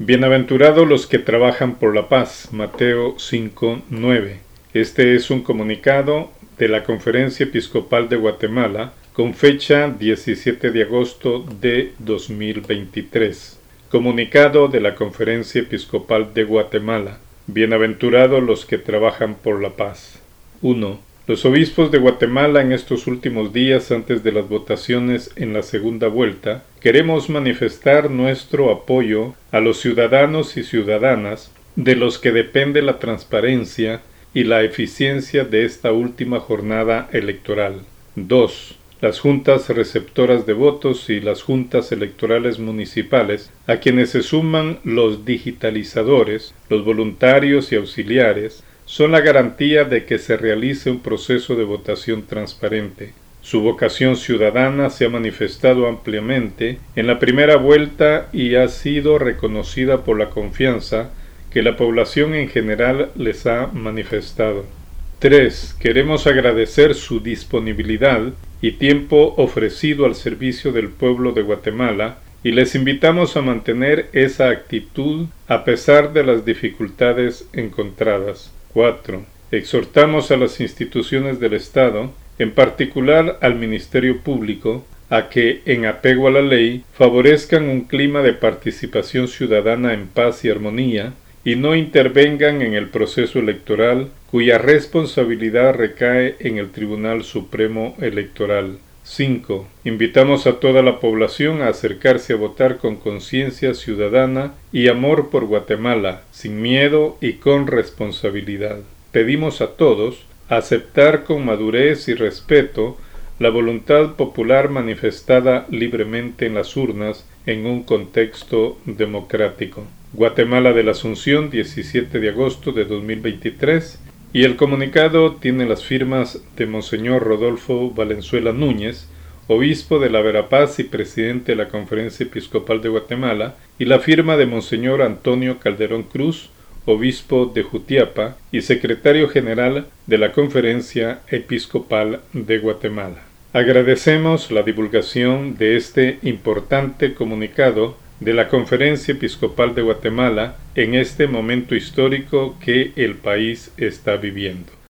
Bienaventurados los que trabajan por la paz. Mateo 5:9. Este es un comunicado de la Conferencia Episcopal de Guatemala con fecha 17 de agosto de 2023. Comunicado de la Conferencia Episcopal de Guatemala. Bienaventurados los que trabajan por la paz. 1. Los obispos de Guatemala en estos últimos días antes de las votaciones en la segunda vuelta queremos manifestar nuestro apoyo a los ciudadanos y ciudadanas de los que depende la transparencia y la eficiencia de esta última jornada electoral. 2. Las juntas receptoras de votos y las juntas electorales municipales, a quienes se suman los digitalizadores, los voluntarios y auxiliares, son la garantía de que se realice un proceso de votación transparente. Su vocación ciudadana se ha manifestado ampliamente en la primera vuelta y ha sido reconocida por la confianza que la población en general les ha manifestado. 3. Queremos agradecer su disponibilidad y tiempo ofrecido al servicio del pueblo de Guatemala y les invitamos a mantener esa actitud a pesar de las dificultades encontradas. 4. Exhortamos a las instituciones del Estado, en particular al Ministerio Público, a que, en apego a la ley, favorezcan un clima de participación ciudadana en paz y armonía, y no intervengan en el proceso electoral cuya responsabilidad recae en el Tribunal Supremo Electoral. 5. Invitamos a toda la población a acercarse a votar con conciencia ciudadana y amor por Guatemala, sin miedo y con responsabilidad. Pedimos a todos aceptar con madurez y respeto la voluntad popular manifestada libremente en las urnas en un contexto democrático. Guatemala de la Asunción, 17 de agosto de 2023 y el comunicado tiene las firmas de Monseñor Rodolfo Valenzuela Núñez, obispo de la Verapaz y presidente de la Conferencia Episcopal de Guatemala, y la firma de Monseñor Antonio Calderón Cruz, obispo de Jutiapa y secretario general de la Conferencia Episcopal de Guatemala. Agradecemos la divulgación de este importante comunicado de la Conferencia Episcopal de Guatemala en este momento histórico que el país está viviendo.